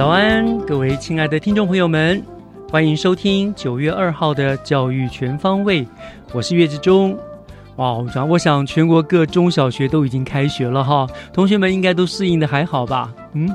早安，各位亲爱的听众朋友们，欢迎收听九月二号的教育全方位。我是岳志忠。哇，我想全国各中小学都已经开学了哈，同学们应该都适应的还好吧？嗯，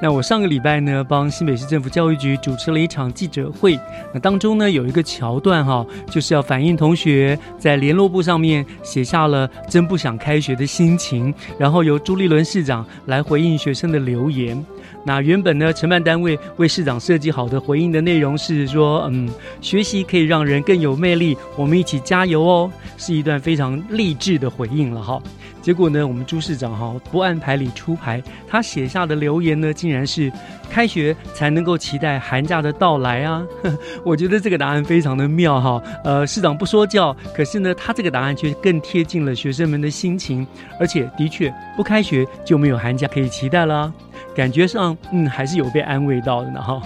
那我上个礼拜呢，帮新北市政府教育局主持了一场记者会，那当中呢有一个桥段哈，就是要反映同学在联络簿上面写下了真不想开学的心情，然后由朱立伦市长来回应学生的留言。那原本呢，承办单位为市长设计好的回应的内容是说，嗯，学习可以让人更有魅力，我们一起加油哦，是一段非常励志的回应了哈。结果呢，我们朱市长哈不按牌理出牌，他写下的留言呢，竟然是开学才能够期待寒假的到来啊！我觉得这个答案非常的妙哈。呃，市长不说教，可是呢，他这个答案却更贴近了学生们的心情，而且的确不开学就没有寒假可以期待了。感觉上，嗯，还是有被安慰到的呢，哈。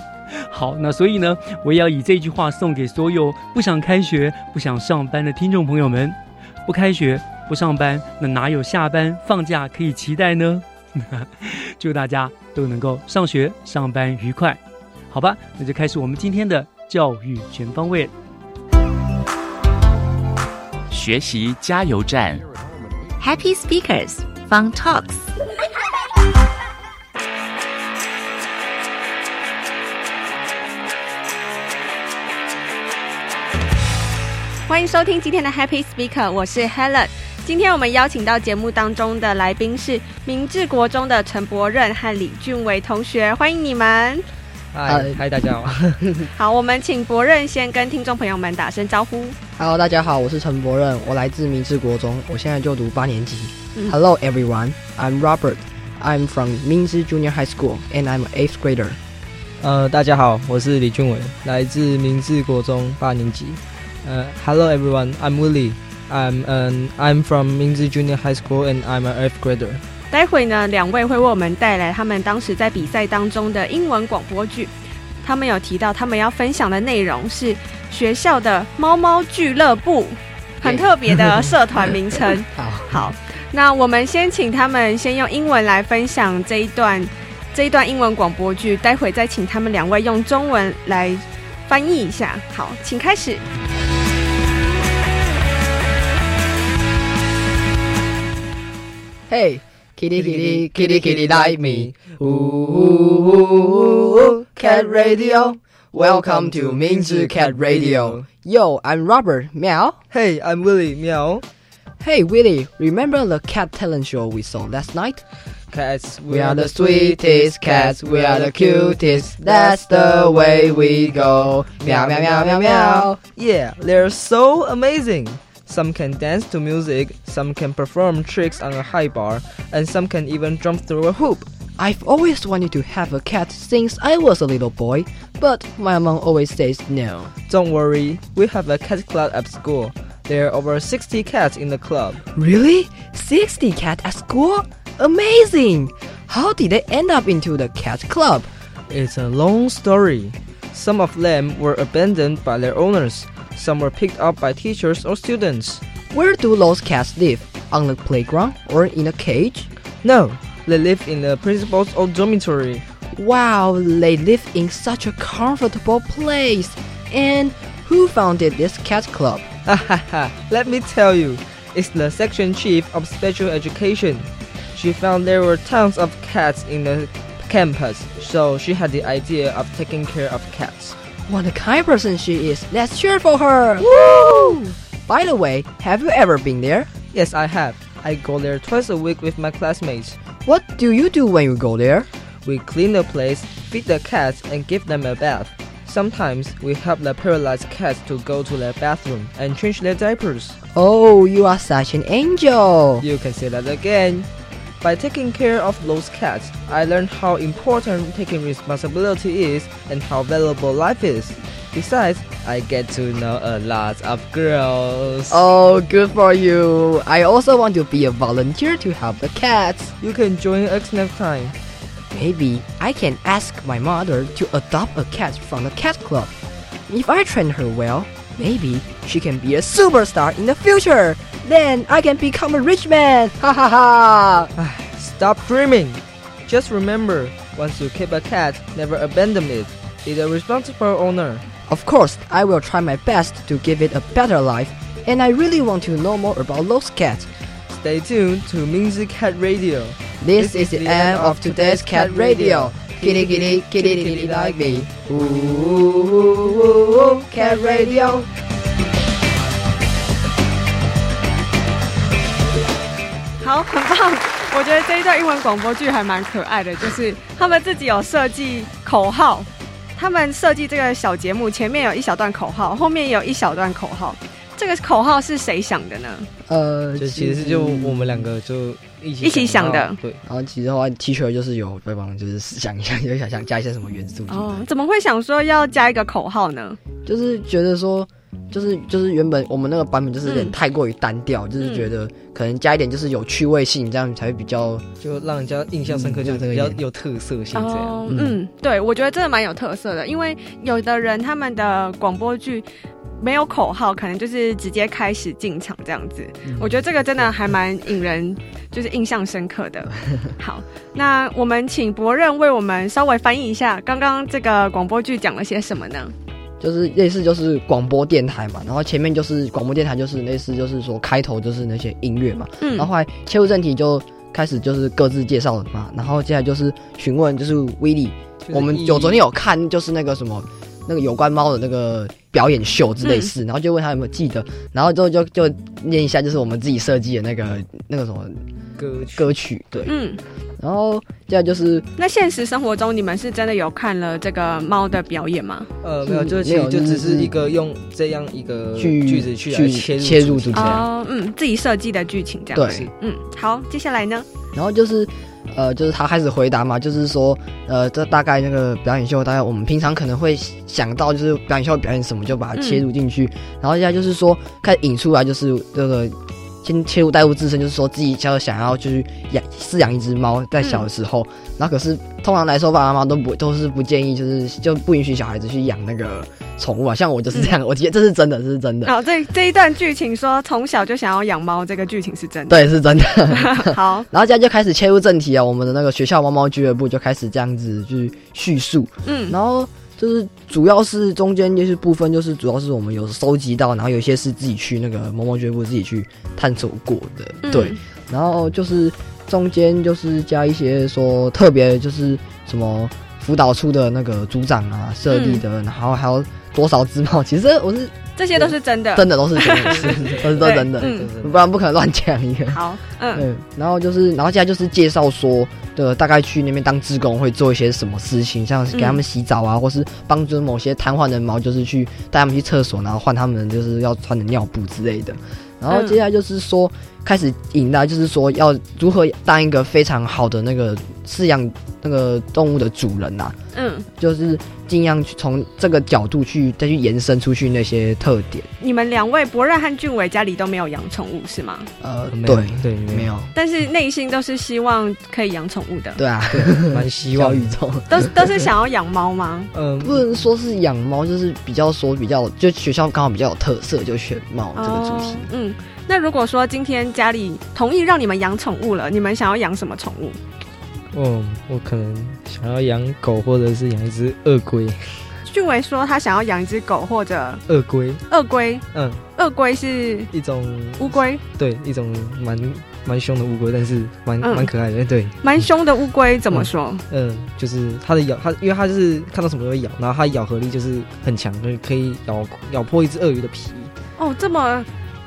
好，那所以呢，我也要以这句话送给所有不想开学、不想上班的听众朋友们：不开学、不上班，那哪有下班、放假可以期待呢？祝大家都能够上学、上班愉快，好吧？那就开始我们今天的教育全方位学习加油站，Happy Speakers Fun Talks。欢迎收听今天的 Happy Speaker，我是 Helen。今天我们邀请到节目当中的来宾是明治国中的陈博任和李俊伟同学，欢迎你们。嗨，嗨，大家好。好，我们请博任先跟听众朋友们打声招呼。Hello，大家好，我是陈博任，我来自明治国中，我现在就读八年级。Hello everyone，I'm Robert，I'm from 明治 Junior High School and I'm eighth grader。呃，大家好，我是李俊伟，来自明治国中八年级。Uh, hello everyone, I'm Willie. I'm um, I'm from Mingzi Junior High School and I'm an eighth grader. 待会呢，两位会为我们带来他们当时在比赛当中的英文广播剧。他们有提到，他们要分享的内容是学校的猫猫俱乐部，很特别的社团名称。好，好，那我们先请他们先用英文来分享这一段这一段英文广播剧，待会再请他们两位用中文来翻译一下。好，请开始。Hey, kitty, kitty, kitty, kitty, like me. Ooh, ooh, ooh, ooh, cat radio. Welcome to Mingzi Cat Radio. Yo, I'm Robert. Meow. Hey, I'm Willie. Meow. Hey, Willie, remember the cat talent show we saw last night? Cats, we are the sweetest cats. We are the cutest. That's the way we go. Meow, meow, meow, meow, meow. Yeah, they're so amazing. Some can dance to music, some can perform tricks on a high bar, and some can even jump through a hoop. I've always wanted to have a cat since I was a little boy, but my mom always says no. Don't worry, we have a cat club at school. There are over 60 cats in the club. Really? 60 cats at school? Amazing! How did they end up into the cat club? It's a long story. Some of them were abandoned by their owners, some were picked up by teachers or students. Where do those cats live? On the playground or in a cage? No, They live in the principal's old dormitory. Wow, they live in such a comfortable place. And who founded this cat club? Let me tell you, it's the section chief of special education. She found there were tons of cats in the campus, so she had the idea of taking care of cats. What a kind person she is. Let's cheer for her. Woo! By the way, have you ever been there? Yes, I have. I go there twice a week with my classmates. What do you do when you go there? We clean the place, feed the cats, and give them a bath. Sometimes we help the paralyzed cats to go to their bathroom and change their diapers. Oh, you are such an angel. You can say that again. By taking care of those cats, I learned how important taking responsibility is and how valuable life is. Besides, I get to know a lot of girls. Oh, good for you. I also want to be a volunteer to help the cats. You can join us next time. Maybe I can ask my mother to adopt a cat from the cat club. If I train her well, maybe she can be a superstar in the future. Then I can become a rich man. Ha ha ha. Stop dreaming. Just remember, once you keep a cat, never abandon it. Be the responsible owner. Of course, I will try my best to give it a better life, and I really want to know more about those cats. Stay tuned to Mingzi Cat Radio. This is the end of today's cat radio. Kitty kitty kitty kitty like me. Ooh, ooh, ooh, ooh, cat radio. 好，很棒！我觉得这一段英文广播剧还蛮可爱的，就是他们自己有设计口号，他们设计这个小节目前面有一小段口号，后面有一小段口号。这个口号是谁想的呢？呃，就其实就我们两个就一起一起想的对，然后其实的话，T 恤就是有帮忙，就是想一下，就想想加一些什么元素。哦，怎么会想说要加一个口号呢？就是觉得说，就是就是原本我们那个版本就是有点嗯太过于单调，就是觉得可能加一点就是有趣味性，这样才会比较就让人家印象深刻，嗯就这个一点比较有特色性这样。嗯，对，我觉得真的蛮有特色的，因为有的人他们的广播剧没有口号，可能就是直接开始进场这样子。我觉得这个真的还蛮引人就是印象深刻的。好，那我们请博任为我们稍微翻译一下刚刚这个广播剧讲了些什么呢？就是类似就是广播电台嘛，然后前面就是广播电台，就是类似就是说开头就是那些音乐嘛，嗯。然后后来切入正题就开始就是各自介绍了嘛，然后接下来就是询问就是威利，我们有昨天有看就是那个什么那个有关猫的那个表演秀之类嗯。事，然后就问他有没有记得，然后之后就就念一下就是我们自己设计的那个那个什么歌曲歌曲，对，嗯，然后接下来就是那现实生活中你们是真的有看了这个猫的表演吗？呃没有，嗯就其没有就实就只是是一个用这样一个去句子去去切入切入主题哦，嗯，自己设计的剧情这样子。对，嗯，好，接下来呢？然后就是，呃，就是他开始回答嘛，就是说，呃，这大概那个表演秀，大概我们平常可能会想到，就是表演秀表演什么，就把它切入进去。然后现在就是说，开始引出来，就是这个先切入代入自身，就是说自己就想要就是养饲养一只猫，在小的时候，然后可是通常来说，爸爸妈妈都不都是不建议，就是就不允许小孩子去养那个宠物啊。像我就是这样，我觉得这是真的，这是真的，哦，这这一段剧情说从小就想要养猫，这个剧情是真的。对，是真的。好，然后现在就开始切入正题啊，我们的那个学校猫猫俱乐部就开始这样子去叙述，嗯，然后就是主要是中间就是部分，就是主要是我们有收集到，然后有一些是自己去那个某某俱乐部自己去探索过的，嗯。对，然后就是中间就是加一些说特别就是什么辅导处的那个组长啊设立的，然后还有多少只猫，其实我是这些都是真的。真的都是真的，是都是都真的，嗯不然不可能乱讲一个。好，嗯嗯，然后就是，然后接下来就是介绍说的大概去那边当志工会做一些什么事情，像是给他们洗澡啊，或是帮助某些瘫痪的猫，就是去带他们去厕所，然后换他们就是要穿的尿布之类的。然后接下来就是说，开始引来就是说要如何当一个非常好的那个饲养那个动物的主人呐、嗯，就是尽量去从这个角度去再去延伸出去那些特点。你们两位博瑞和俊伟家里都没有养宠物是吗？呃，对对没有，但是内心都是希望可以养宠物的，对啊，蛮希望小宇宙。都是都是想要养猫吗？嗯不能说是养猫，就是比较说比较，就学校刚好比较有特色，就选猫这个主题。哦嗯，那如果说今天家里同意让你们养宠物了，你们想要养什么宠物？哦，我可能想要养狗，或者是养一只鳄龟。俊伟说他想要养一只狗或者鳄龟，鳄龟。嗯，鳄龟是一种乌龟，对，一种蛮蛮凶的乌龟，但是蛮嗯蛮可爱的。对，蛮凶的乌龟怎么说？嗯，就是它的咬，它因为它就是看到什么都会咬，然后它咬合力就是很强，就是可以咬咬破一只鳄鱼的皮。哦，这么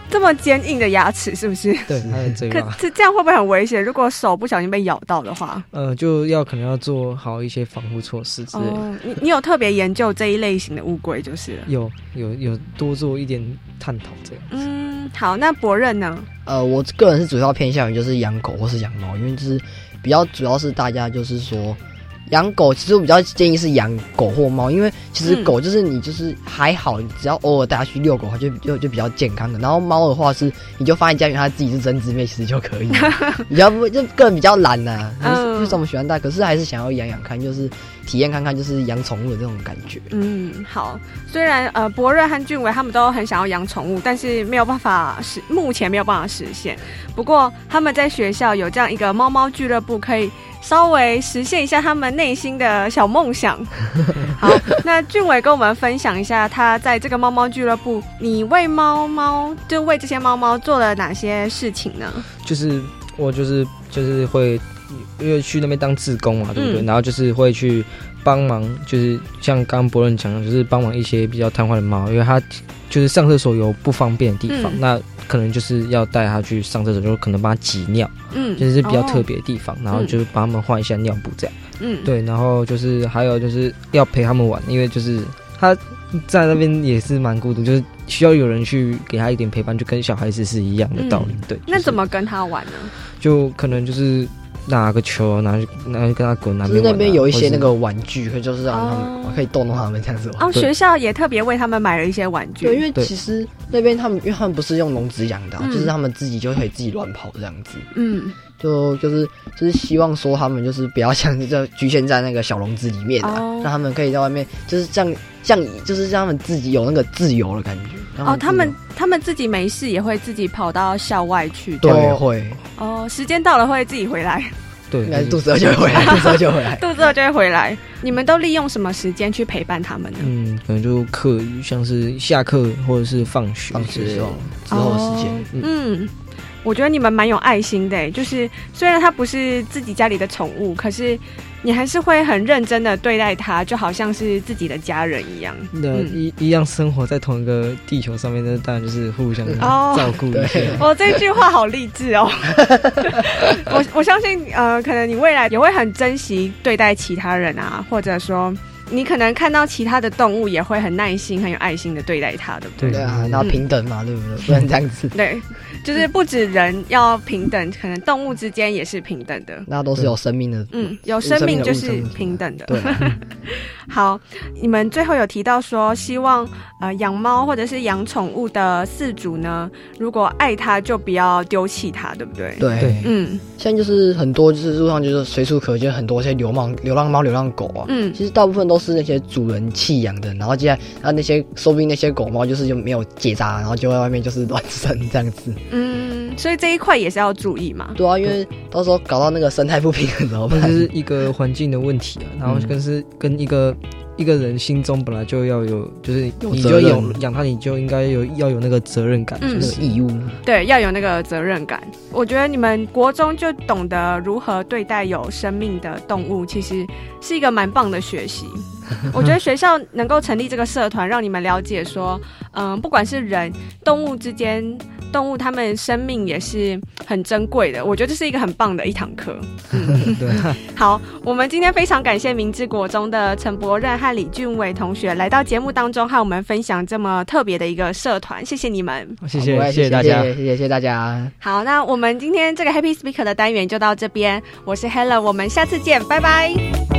这么坚硬的牙齿是不是？对，它的嘴可巴，是这样会不会很危险？如果手不小心被咬到的话，呃，就要可能要做好一些防护措施之类的。哦，你你有特别研究这一类型的乌龟就是了。有有有多做一点探讨这样。嗯，好，那博任呢？呃，我个人是主要偏向于就是养狗或是养猫，因为就是比较主要是大家就是说养狗，其实我比较建议是养狗或猫，因为其实嗯狗就是你就是还好，你只要偶尔带它去遛狗，它就就就比较健康的。然后猫的话是你就放在家里，它自己是真姊妹，其实就可以了。比较不就个人比较懒呐、不是嗯不是这么喜欢带，可是还是想要养养看，就是体验看看就是养宠物的这种感觉。嗯，好。虽然呃，博瑞和俊伟他们都很想要养宠物，但是没有办法实，目前没有办法实现。不过他们在学校有这样一个猫猫俱乐部，可以稍微实现一下他们内心的小梦想。好，那俊伟跟我们分享一下，他在这个猫猫俱乐部，你为猫猫就为这些猫猫做了哪些事情呢？就是我就是就是会，因为去那边当志工嘛，对不对？嗯然后就是会去帮忙，就是像刚刚伯伦讲的，就是帮忙一些比较瘫痪的猫，因为它就是上厕所有不方便的地方，嗯那可能就是要带它去上厕所，就可能帮它挤尿，嗯，就是比较特哦。别的地方，然后就是帮他们换一下尿布这样。嗯，对，然后就是还有就是要陪他们玩，因为就是他在那边也是蛮孤独，就是需要有人去给他一点陪伴，就跟小孩子是一样的道理。对，就是那怎么跟他玩呢？就可能就是拿个球，拿去拿去跟他滚那边那边有一些那个玩具，可以就是让他哦们可以逗弄他们这样子玩。哦，学校也特别为他们买了一些玩具。对，因为其实那边他们，因为他们不是用笼子养的啊、嗯就是他们自己就可以自己乱跑这样子。嗯，就就是就是希望说他们就是不要像这局限在那个小笼子里面啊，哦让他们可以在外面就是这样这样就是让他们自己有那个自由的感觉。让哦，他们他们自己没事也会自己跑到校外去。对哦会，哦，时间到了会自己回来，对，应该是肚子饿就会回来，肚子饿就回来。肚子饿就会回来。你们都利用什么时间去陪伴他们呢？嗯，可能就课余，像是下课或者是放学放学之后之后的时间，哦嗯，我觉得你们蛮有爱心的欸，就是虽然它不是自己家里的宠物，可是你还是会很认真的对待他，就好像是自己的家人一样。那嗯一一样生活在同一个地球上面，那当然就是互相哦照顾一下。哦，这句话好励志哦！我我相信，呃，可能你未来也会很珍惜对待其他人啊，或者说，你可能看到其他的动物也会很耐心、很有爱心的对待它，对不对？对对啊，然后平等嘛，对不对？不能这样子，对，就是不止人要平等，可能动物之间也是平等的。那都是有生命的。嗯，有生命就是平等的。对啊，好，你们最后有提到说，希望呃养猫或者是养宠物的饲主呢，如果爱它就不要丢弃它，对不对？对对，嗯现在就是很多就是路上就是随处可见很多些流浪流浪猫、流浪狗啊。嗯其实大部分都是那些主人弃养的，然后接下来，然后那些说不定那些狗猫就是就没有结扎，然后就在外面就是乱生这样子。嗯，所以这一块也是要注意嘛。对啊，因为到时候搞到那个生态不平衡怎么办？那就是一个环境的问题啊，然后嗯跟是跟一个一个人心中本来就要有，就是你就有养养它，你就应该有要有那个责任感，嗯就是义务。对，要有那个责任感。我觉得你们国中就懂得如何对待有生命的动物，其实是一个蛮棒的学习。我觉得学校能够成立这个社团，让你们了解说，嗯，不管是人、动物之间，动物它们生命也是很珍贵的。我觉得这是一个很棒的一堂课。对，好，我们今天非常感谢明治国中的陈博任和李俊伟同学来到节目当中，和我们分享这么特别的一个社团，谢谢你们。谢谢谢谢大家。谢谢谢谢大家。好，那我们今天这个 Happy Speaker 的单元就到这边，我是 Helen，我们下次见，拜拜。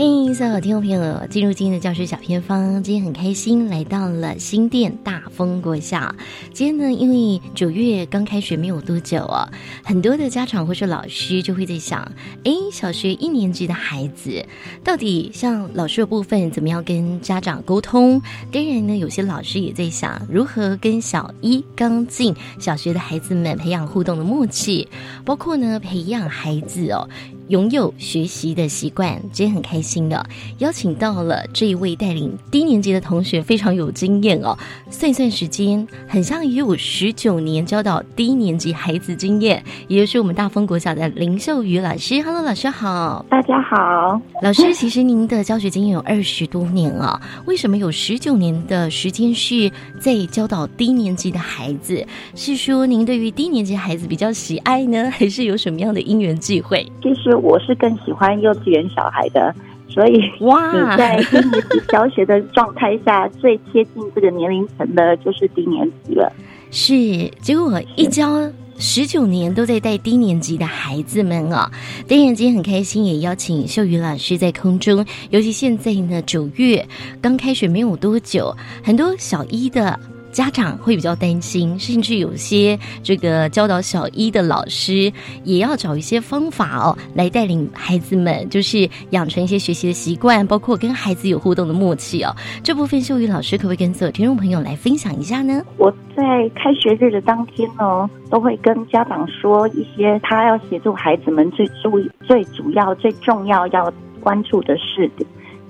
欢迎迎所有听众朋友进入今天的教学小偏方。今天很开心来到了新店大丰国小。今天呢，因为九月刚开学没有多久哦，很多的家长或是老师就会在想：哎，小学一年级的孩子到底像老师的部分怎么样跟家长沟通？当然呢，有些老师也在想如何跟小一刚进小学的孩子们培养互动的默契，包括呢培养孩子哦。拥有学习的习惯，今天很开心的邀请到了这一位带领低年级的同学，非常有经验哦。算一算时间，很像也有十九年教导低年级孩子经验，也就是我们大丰国小的林秀瑜老师。Hello，老师好，大家好。老师，其实您的教学经验有二十多年啊，为什么有十九年的时间是在教导低年级的孩子？是说您对于低年级孩子比较喜爱呢，还是有什么样的因缘际会？其实。我是更喜欢幼稚园小孩的，所以哇，你在低年级教学的状态下，最贴近这个年龄层的就是低年级了。是，结果一教十九年都在带低年级的孩子们啊，低年级很开心，也邀请秀宇老师在空中。尤其现在呢，九月刚开学没有多久，很多小一的。家长会比较担心，甚至有些这个教导小一的老师也要找一些方法哦，来带领孩子们，就是养成一些学习的习惯，包括跟孩子有互动的默契哦。这部分秀宇老师可不可以跟所有听众朋友来分享一下呢？我在开学日的当天呢，都会跟家长说一些他要协助孩子们最注意、最主要、最重要要关注的事，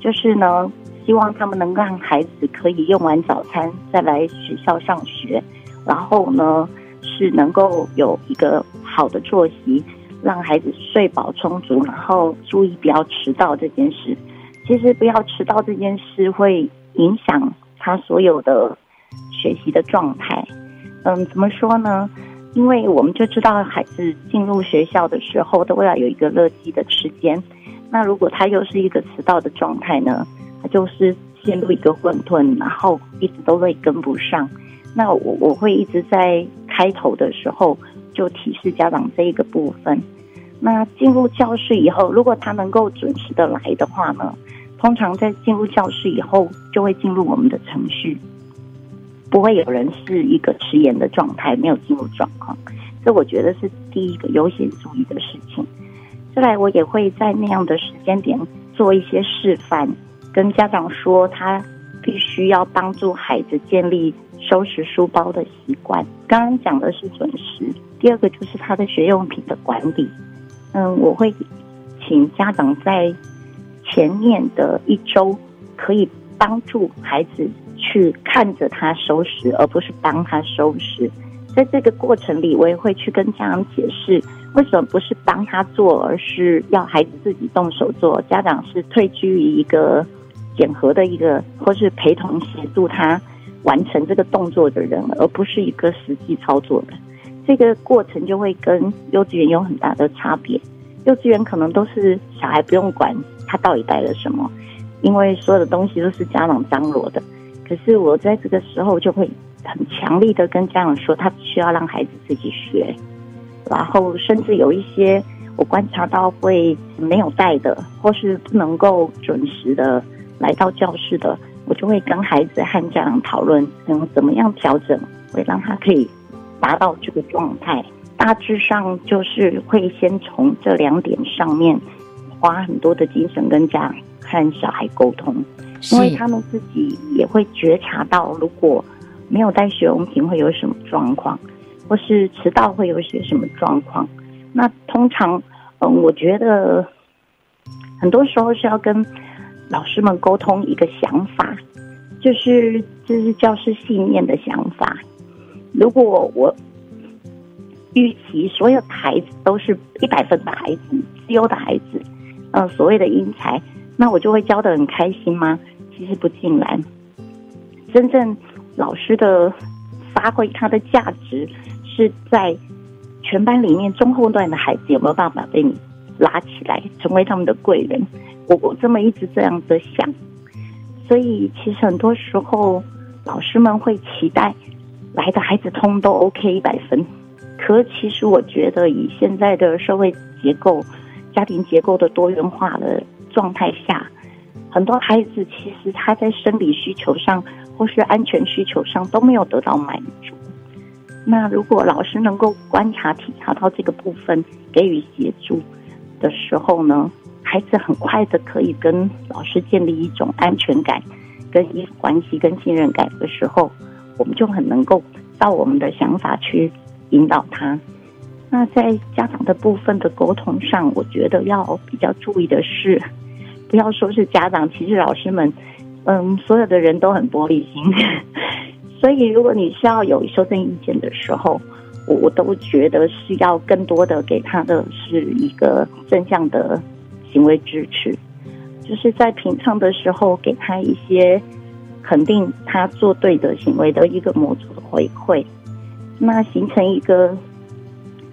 就是呢。希望他们能让孩子可以用完早餐再来学校上学，然后呢是能够有一个好的作息，让孩子睡饱充足，然后注意不要迟到这件事。其实不要迟到这件事会影响他所有的学习的状态。嗯，怎么说呢？因为我们就知道孩子进入学校的时候都要有一个乐基的时间，那如果他又是一个迟到的状态呢？就是陷入一个混沌，然后一直都会跟不上。那我我会一直在开头的时候就提示家长这一个部分。那进入教室以后，如果他能够准时的来的话呢，通常在进入教室以后就会进入我们的程序，不会有人是一个迟延的状态，没有进入状况。这我觉得是第一个优先注意的事情。再来，我也会在那样的时间点做一些示范。跟家长说，他必须要帮助孩子建立收拾书包的习惯。刚刚讲的是准时，第二个就是他的学用品的管理。嗯，我会请家长在前面的一周可以帮助孩子去看着他收拾，而不是帮他收拾。在这个过程里，我也会去跟家长解释，为什么不是帮他做，而是要孩子自己动手做。家长是退居于一个。检核的一个，或是陪同协助他完成这个动作的人，而不是一个实际操作的，这个过程就会跟幼稚园有很大的差别。幼稚园可能都是小孩不用管他到底带了什么，因为所有的东西都是家长张罗的。可是我在这个时候就会很强力的跟家长说，他需要让孩子自己学，然后甚至有一些我观察到会没有带的，或是不能够准时的。来到教室的，我就会跟孩子和家长讨论，嗯，怎么样调整，会让他可以达到这个状态。大致上就是会先从这两点上面花很多的精神跟家长和小孩沟通，因为他们自己也会觉察到，如果没有带学用品会有什么状况，或是迟到会有一些什么状况。那通常，嗯，我觉得很多时候是要跟。老师们沟通一个想法，就是这是教师信念的想法。如果我预期所有孩子都是一百分的孩子、自优的孩子，嗯，所谓的英才，那我就会教的很开心吗？其实不尽然。真正老师的发挥他的价值，是在全班里面中后段的孩子有没有办法被你拉起来，成为他们的贵人。我我这么一直这样的想，所以其实很多时候老师们会期待来的孩子通都 OK 一百分，可其实我觉得以现在的社会结构、家庭结构的多元化的状态下，很多孩子其实他在生理需求上或是安全需求上都没有得到满足。那如果老师能够观察体察到这个部分，给予协助的时候呢，孩子很快的可以跟老师建立一种安全感、跟依附关系、跟信任感的时候，我们就很能够照我们的想法去引导他。那在家长的部分的沟通上，我觉得要比较注意的是，不要说是家长，其实老师们，嗯，所有的人都很玻璃心。所以，如果你需要有修正意见的时候，我我都觉得是要更多的给他的是一个正向的行为支持，就是在平常的时候给他一些肯定他做对的行为的一个模组的回馈，那形成一个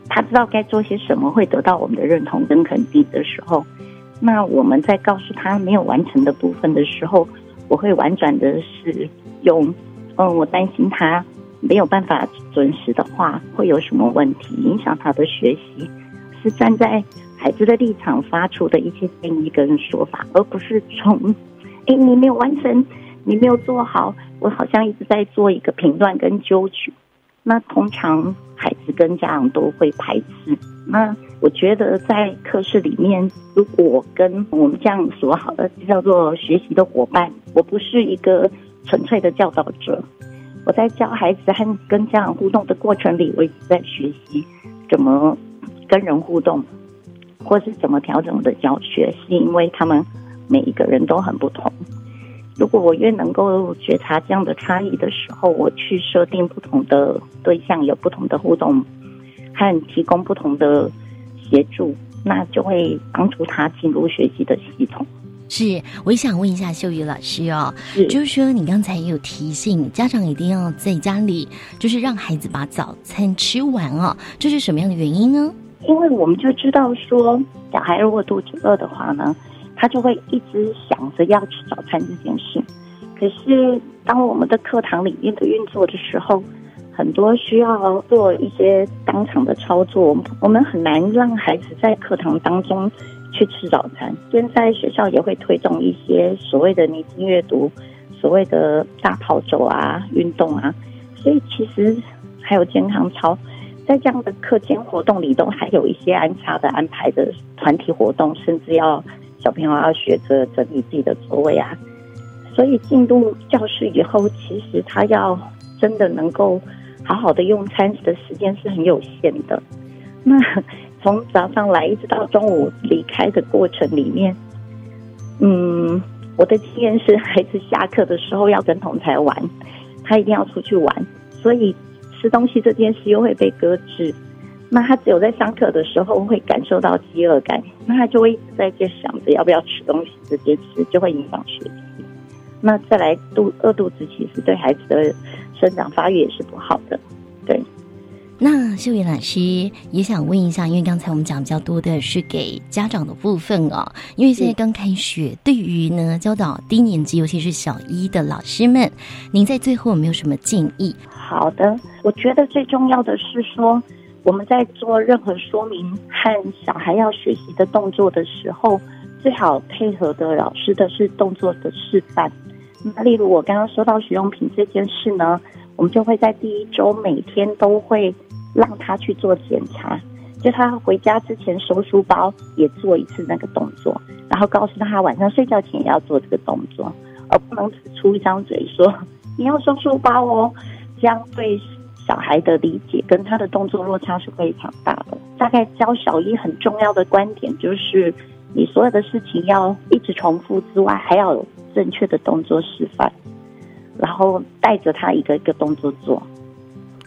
他知道该做些什么会得到我们的认同跟肯定的时候，那我们在告诉他没有完成的部分的时候，我会婉转的是用。嗯，我担心他没有办法准时的话，会有什么问题影响他的学习？是站在孩子的立场发出的一些建议跟说法，而不是从哎你没有完成，你没有做好，我好像一直在做一个评断跟纠举。那通常孩子跟家长都会排斥。那我觉得在课室里面，如果跟我们这样说好了，叫做学习的伙伴，我不是一个。纯粹的教导者，我在教孩子和跟家长互动的过程里，我一直在学习怎么跟人互动，或是怎么调整我的教学，是因为他们每一个人都很不同。如果我越能够觉察这样的差异的时候，我去设定不同的对象，有不同的互动，和提供不同的协助，那就会帮助他进入学习的系统。是，我也想问一下秀宇老师哦，就是说你刚才也有提醒家长一定要在家里，就是让孩子把早餐吃完哦，这是什么样的原因呢？因为我们就知道说，小孩如果肚子饿的话呢，他就会一直想着要吃早餐这件事。可是当我们的课堂里面的运作的时候，很多需要做一些当场的操作，我们很难让孩子在课堂当中。去吃早餐。现在学校也会推动一些所谓的宁静阅读，所谓的大跑走啊、运动啊。所以其实还有健康操，在这样的课间活动里，都还有一些安插的安排的团体活动，甚至要小朋友要学着整理自己的座位啊。所以进入教室以后，其实他要真的能够好好的用餐的时间是很有限的。那。从早上来一直到中午离开的过程里面，嗯，我的经验是，孩子下课的时候要跟同才玩，他一定要出去玩，所以吃东西这件事又会被搁置。那他只有在上课的时候会感受到饥饿感，那他就会一直在这想着要不要吃东西这件事，就会影响学习。那再来肚饿肚子，其实对孩子的生长发育也是不好的，那秀云老师也想问一下，因为刚才我们讲比较多的是给家长的部分哦，因为现在刚开学，对于呢教导低年级，尤其是小一的老师们，您在最后有没有什么建议？好的，我觉得最重要的是说，我们在做任何说明和小孩要学习的动作的时候，最好配合的老师的是动作的示范。那例如我刚刚说到使用品这件事呢，我们就会在第一周每天都会。让他去做检查，就他回家之前收书包也做一次那个动作，然后告诉他晚上睡觉前也要做这个动作，而不能只出一张嘴说你要收书包哦，这样对小孩的理解跟他的动作落差是非常大的。大概教小一很重要的观点就是，你所有的事情要一直重复之外，还要有正确的动作示范，然后带着他一个一个动作做。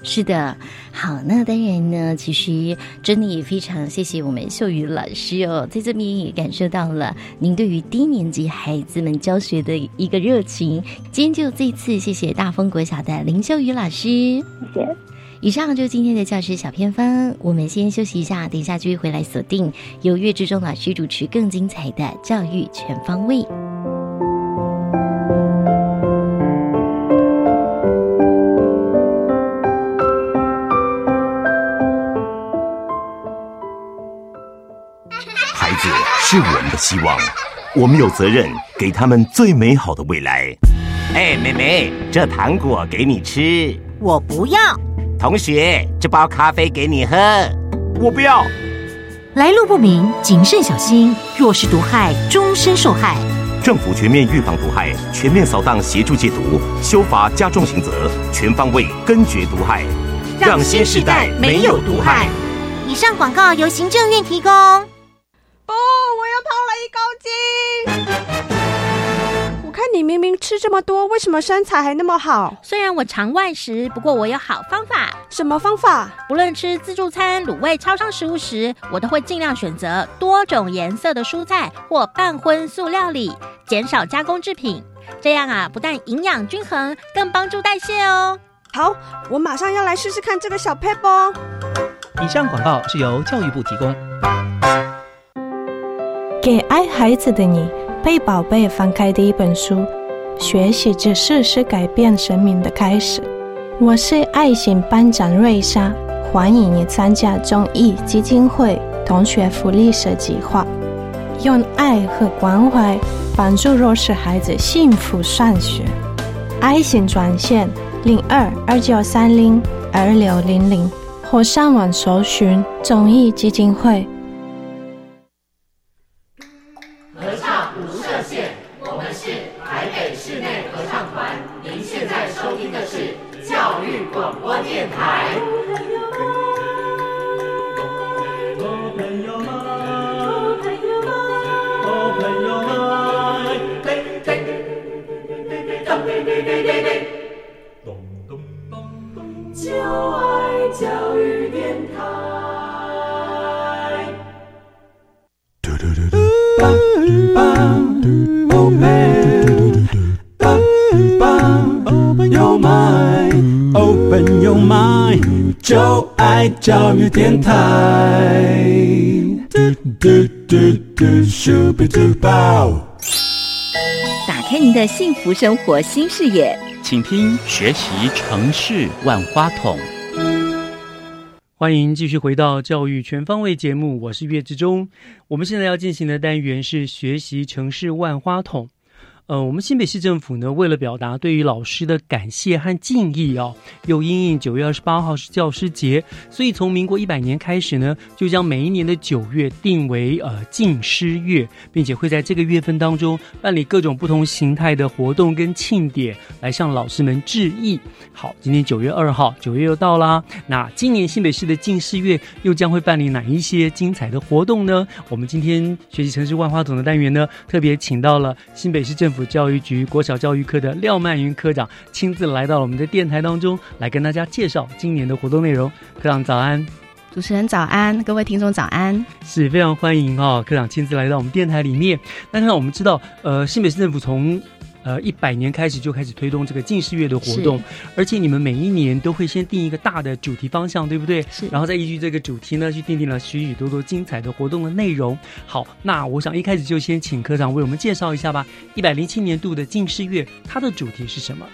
是的，好，那当然呢，其实真的也非常谢谢我们秀宇老师哦，在这边也感受到了您对于低年级孩子们教学的一个热情。今天就这次，谢谢大丰国小的林秀宇老师，谢谢。以上就是今天的教师小偏方，我们先休息一下，等一下继续回来锁定由岳志忠老师主持更精彩的教育全方位。是我们的希望，我们有责任给他们最美好的未来。哎，妹妹，这糖果给你吃，我不要。同学，这包咖啡给你喝，我不要。来路不明，谨慎小心，若是毒害，终身受害。政府全面预防毒害，全面扫荡协助戒毒，修法加重刑责，全方位根绝毒害，让新时代没有毒害。以上广告由行政院提供。不，一公斤。我看你明明吃这么多，为什么身材还那么好？虽然我常外食，不过我有好方法。什么方法？不论吃自助餐、卤味、超商食物时，我都会尽量选择多种颜色的蔬菜或半荤素料理，减少加工制品。这样啊，不但营养均衡，更帮助代谢哦。好，我马上要来试试看这个小 pebble。以上广告是由教育部提供。给爱孩子的你，被宝贝翻开的一本书。学习知识是改变生命的开始。我是爱心班长瑞莎，欢迎你参加中艺基金会同学福利社计划，用爱和关怀帮助弱势孩子幸福上学。爱心专线零二二九三零二六零零。或上网搜寻综艺基金会。就爱教育电台。Open your mind, open your mind，就爱教育电台。打开您的幸福生活新视野。请听学习城市万花筒。欢迎继续回到教育全方位节目，我是岳志忠。我们现在要进行的单元是学习城市万花筒。呃，我们新北市政府呢，为了表达对于老师的感谢和敬意哦，又因应九月二十八号是教师节，所以从民国一百年开始呢，就将每一年的九月定为呃敬师月，并且会在这个月份当中办理各种不同形态的活动跟庆典，来向老师们致意。好，今天九月二号，九月又到啦，那今年新北市的敬师月又将会办理哪一些精彩的活动呢？我们今天学习城市万花筒的单元呢，特别请到了新北市政府。教育局国小教育科的廖曼云科长亲自来到了我们的电台当中，来跟大家介绍今年的活动内容。科长早安，主持人早安，各位听众早安，是非常欢迎哦，科长亲自来到我们电台里面。那让我们知道，呃，新北市政府从呃，一百年开始就开始推动这个近视月的活动，而且你们每一年都会先定一个大的主题方向，对不对？是。然后再依据这个主题呢，去定定了许许多多精彩的活动的内容。好，那我想一开始就先请科长为我们介绍一下吧。一百零七年度的近视月，它的主题是什么？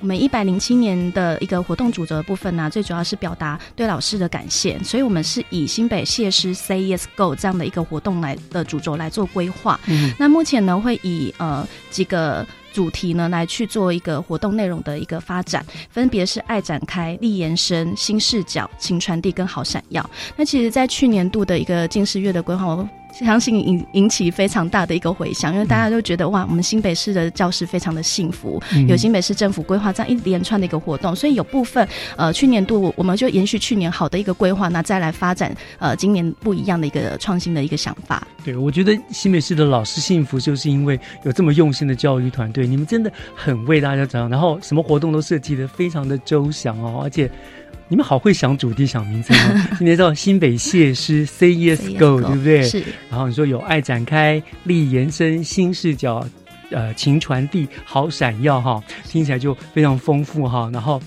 我们一百零七年的一个活动主轴部分呢，最主要是表达对老师的感谢，所以我们是以新北谢师 Say Yes Go 这样的一个活动来的主轴来做规划。嗯。那目前呢，会以呃几个。主题呢，来去做一个活动内容的一个发展，分别是爱展开、力延伸、新视角、情传递跟好闪耀。那其实，在去年度的一个近视月的规划，我。相信引引起非常大的一个回响，因为大家都觉得哇，我们新北市的教师非常的幸福，有新北市政府规划这样一连串的一个活动，所以有部分呃去年度我们就延续去年好的一个规划，那再来发展呃今年不一样的一个创新的一个想法。对，我觉得新北市的老师幸福，就是因为有这么用心的教育团队，你们真的很为大家着想，然后什么活动都设计的非常的周详哦，而且。你们好会想主题、想名字哦！今天叫新北谢师 Say Yes Go，对不对？是。然后你说有爱展开、力延伸、新视角、呃情传递、好闪耀哈，听起来就非常丰富哈。然后，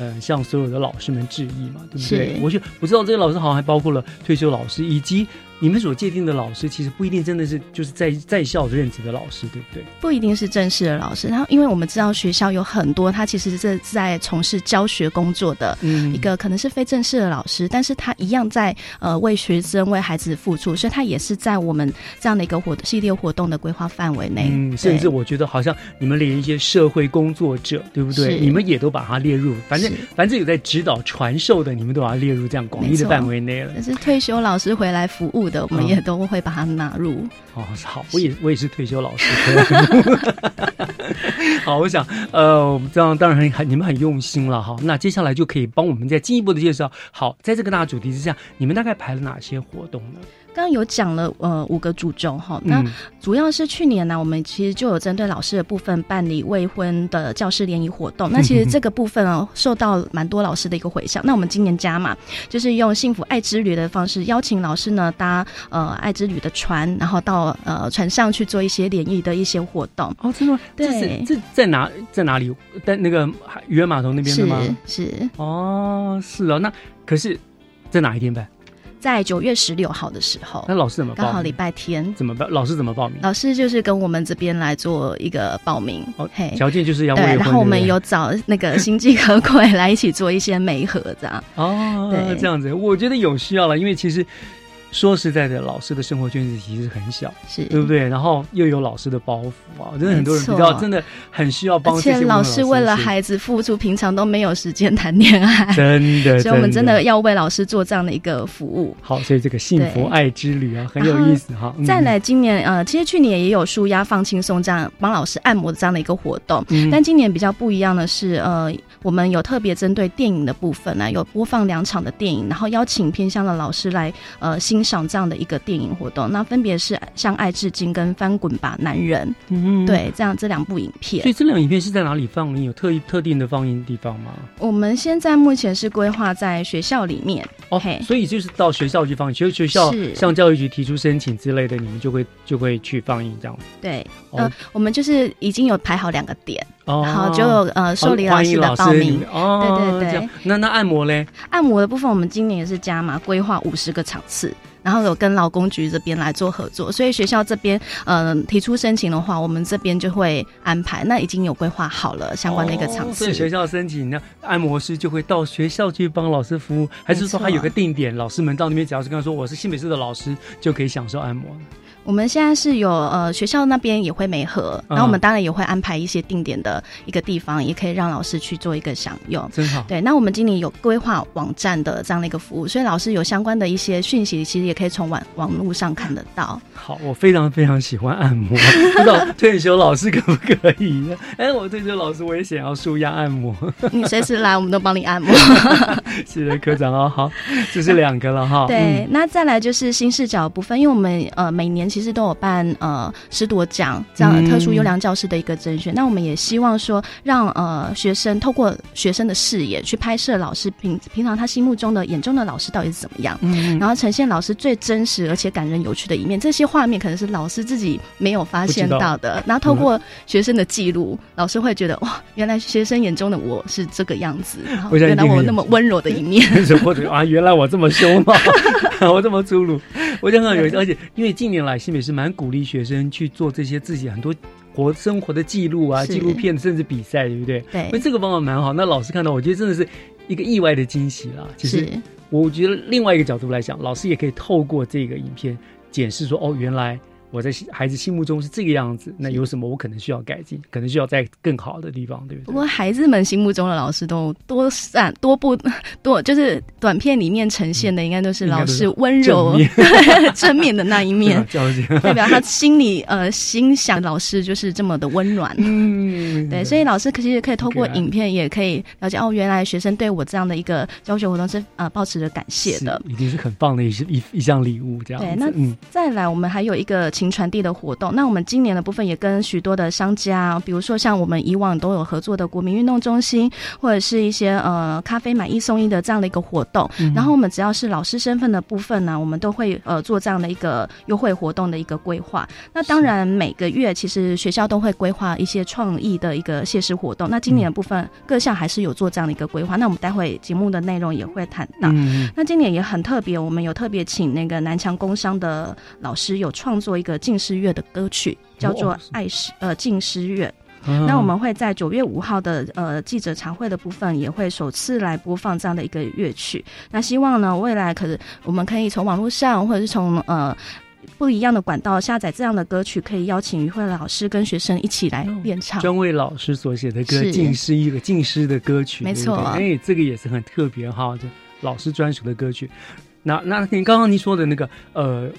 呃，向所有的老师们致意嘛，对不对？我就我知道这些老师好像还包括了退休老师以及。你们所界定的老师，其实不一定真的是就是在在校任职的老师，对不对？不一定是正式的老师。然后，因为我们知道学校有很多，他其实是在从事教学工作的一个可能是非正式的老师，但是他一样在呃为学生为孩子付出，所以他也是在我们这样的一个活系列活动的规划范围内。嗯，甚至我觉得好像你们连一些社会工作者，对不对？你们也都把它列入，反正反正有在指导传授的，你们都把它列入这样广义的范围内了。但是退休老师回来服务的。我们也都会把它纳入。哦，好，我也我也是退休老师。好，我想，呃，这样当然很很你们很用心了哈。那接下来就可以帮我们再进一步的介绍。好，在这个大主题之下，你们大概排了哪些活动呢？刚刚有讲了呃五个主轴哈，那主要是去年呢，我们其实就有针对老师的部分办理未婚的教师联谊活动。那其实这个部分哦，受到蛮多老师的一个回响。那我们今年加嘛，就是用幸福爱之旅的方式，邀请老师呢搭呃爱之旅的船，然后到呃船上去做一些联谊的一些活动。哦，真的吗？对，这在哪在哪里？在那个渔人码头那边的吗？是哦，是哦。那可是在哪一天办？在九月十六号的时候，那老师怎么刚好礼拜天？怎么办？老师怎么报名？老师就是跟我们这边来做一个报名。嘿，条件就是要对，然后我们有找那个星际和鬼来一起做一些媒合，这样哦，对，这样子，我觉得有需要了，因为其实。说实在的，老师的生活圈子其实很小，是对不对？然后又有老师的包袱啊，真的很多人比较真的很需要帮。而且老师为了孩子付出，平常都没有时间谈恋爱，真的。所以我们真的要为老师做这样的一个服务。好，所以这个幸福爱之旅啊，很有意思哈。再来，今年呃，其实去年也有舒压放轻松这样帮老师按摩的这样的一个活动，但今年比较不一样的是，呃，我们有特别针对电影的部分呢，有播放两场的电影，然后邀请偏乡的老师来呃欣。赏这样的一个电影活动，那分别是《向爱致敬》跟《翻滚吧，男人》。嗯，对，这样这两部影片。所以这两影片是在哪里放映？有特特定的放映地方吗？我们现在目前是规划在学校里面。OK，所以就是到学校去放映，其实学校向教育局提出申请之类的，你们就会就会去放映这样。对，呃，我们就是已经有排好两个点，然后就呃受理老师的报名。哦，对对对。那那按摩嘞？按摩的部分，我们今年也是加码规划五十个场次。然后有跟劳工局这边来做合作，所以学校这边嗯提出申请的话，我们这边就会安排。那已经有规划好了相关的一个场次。所以学校申请，那按摩师就会到学校去帮老师服务，还是说他有个定点，老师们到那边只要是跟他说我是新北市的老师，就可以享受按摩？我们现在是有呃学校那边也会没合，然后我们当然也会安排一些定点的一个地方，也可以让老师去做一个享用。真好。对，那我们今年有规划网站的这样的一个服务，所以老师有相关的一些讯息，其实也可以从网网络上看得到。好，我非常非常喜欢按摩，不知道退休老师可不可以？哎，我退休老师我也想要舒压按摩。你随时来，我们都帮你按摩。谢谢科长哦。好，这是两个了哈。对，那再来就是新视角部分，因为我们呃每年。其实都有办呃师铎奖这样特殊优良教师的一个甄选，那我们也希望说让呃学生透过学生的视野去拍摄老师平平常他心目中的眼中的老师到底是怎么样，嗯，然后呈现老师最真实而且感人有趣的一面。这些画面可能是老师自己没有发现到的，然后透过学生的记录，老师会觉得哇，原来学生眼中的我是这个样子，原来我那么温柔的一面，或者啊，原来我这么凶嘛，我这么粗鲁，我觉得很有，而且因为近年来。新美是蛮鼓励学生去做这些自己很多活生活的记录啊，纪录片甚至比赛，对不对？对，所以这个方法蛮好。那老师看到，我觉得真的是一个意外的惊喜啦。其实，我觉得另外一个角度来讲，老师也可以透过这个影片检视说，哦，原来。我在孩子心目中是这个样子，那有什么我可能需要改进，可能需要在更好的地方，对不对？不过孩子们心目中的老师都多善多不多，就是短片里面呈现的，应该都是老师温柔正面的那一面，代表他心里呃心想老师就是这么的温暖。嗯，对，所以老师其实可以透过影片也可以了解哦，原来学生对我这样的一个教学活动是呃保持着感谢的，一定是很棒的一一一项礼物。这样对，那再来我们还有一个。情传递的活动。那我们今年的部分也跟许多的商家，比如说像我们以往都有合作的国民运动中心，或者是一些呃咖啡买一送一的这样的一个活动。然后我们只要是老师身份的部分呢，我们都会呃做这样的一个优惠活动的一个规划。那当然每个月其实学校都会规划一些创意的一个谢师活动。那今年的部分各项还是有做这样的一个规划。那我们待会节目的内容也会谈到。那今年也很特别，我们有特别请那个南强工商的老师有创作一个敬师乐的歌曲，叫做《爱诗》呃近师乐。那我们会在九月五号的呃记者常会的部分，也会首次来播放这样的一个乐曲。那希望呢，未来可是我们可以从网络上，或者是从呃不一样的管道下载这样的歌曲，可以邀请于慧老师跟学生一起来练唱。专为老师所写的歌，近师一个近师的歌曲，没错。哎，这个也是很特别哈，这老师专属的歌曲。那那您刚刚您说的那个呃。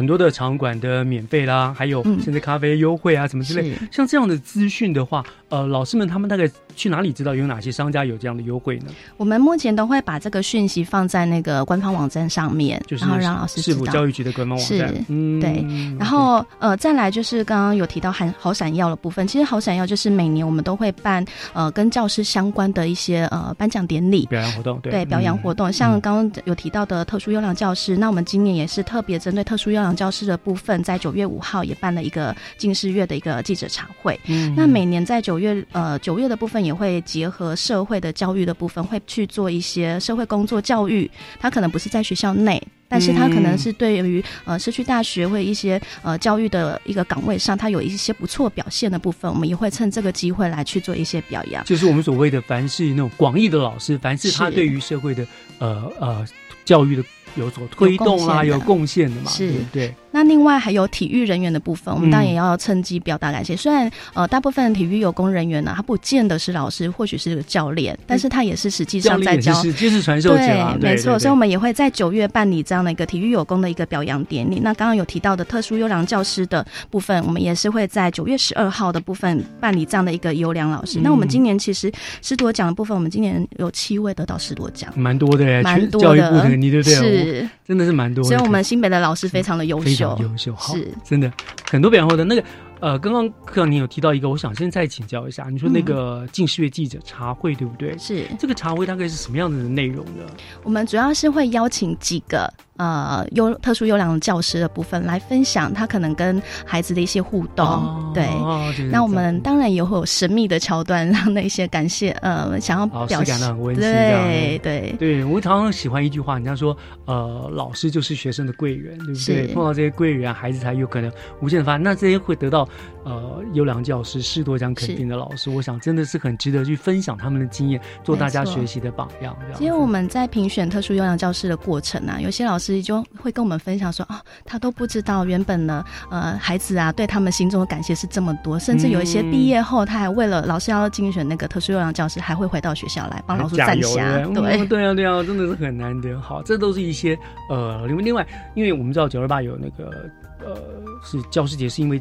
很多的场馆的免费啦，还有甚至咖啡优惠啊，什么之类，像这样的资讯的话，呃，老师们他们大概去哪里知道有哪些商家有这样的优惠呢？我们目前都会把这个讯息放在那个官方网站上面，就是然后让老师知道。教育局的官方网站，嗯，对。然后呃，再来就是刚刚有提到好好闪耀的部分，其实好闪耀就是每年我们都会办呃跟教师相关的一些呃颁奖典礼、表扬活动，对。表扬活动。像刚刚有提到的特殊优良教师，那我们今年也是特别针对特殊优良教师的部分，在九月五号也办了一个近视月的一个记者茶会。嗯，那每年在九月呃九月的部分也会结合社会的教育的部分，会去做一些社会工作教育。他可能不是在学校内，但是他可能是对于呃社区大学或一些呃教育的一个岗位上，他有一些不错表现的部分，我们也会趁这个机会来去做一些表扬。就是我们所谓的，凡是那种广义的老师，凡是他对于社会的呃呃教育的。有所推动啊，有贡献的嘛？对不，对。那另外还有体育人员的部分，我们当然也要趁机表达感谢。虽然呃，大部分体育有功人员呢，他不见得是老师，或许是个教练，但是他也是实际上在教，接是传授对，没错。所以我们也会在九月办理这样的一个体育有功的一个表扬典礼。那刚刚有提到的特殊优良教师的部分，我们也是会在九月十二号的部分办理这样的一个优良老师。那我们今年其实师铎奖的部分，我们今年有七位得到师铎奖，蛮多的，蛮多的，你对不对？是，真的是蛮多。所以我们新北的老师非常的优秀，优秀，是真的很多表扬获得那个。呃，刚刚课长你有提到一个，我想现在请教一下，你说那个近视月记者茶会对不对？是这个茶会大概是什么样子的内容呢？我们主要是会邀请几个呃优特殊优良的教师的部分来分享他可能跟孩子的一些互动。对，那我们当然也会有神秘的桥段，让那些感谢呃想要表现很温馨。对对对，我常常喜欢一句话，人家说呃老师就是学生的贵人，对不对？碰到这些贵人，孩子才有可能无限发。那这些会得到。呃，优良教师、士多奖肯定的老师，我想真的是很值得去分享他们的经验，做大家学习的榜样。因为我们在评选特殊优良教师的过程啊，有些老师就会跟我们分享说啊，他都不知道原本呢，呃，孩子啊对他们心中的感谢是这么多，甚至有一些毕业后，他还为了老师要竞选那个特殊优良教师，还会回到学校来帮老师站下。对对啊对啊，真的是很难得。好，这都是一些呃，另外另外，因为我们知道九二八有那个呃，是教师节，是因为。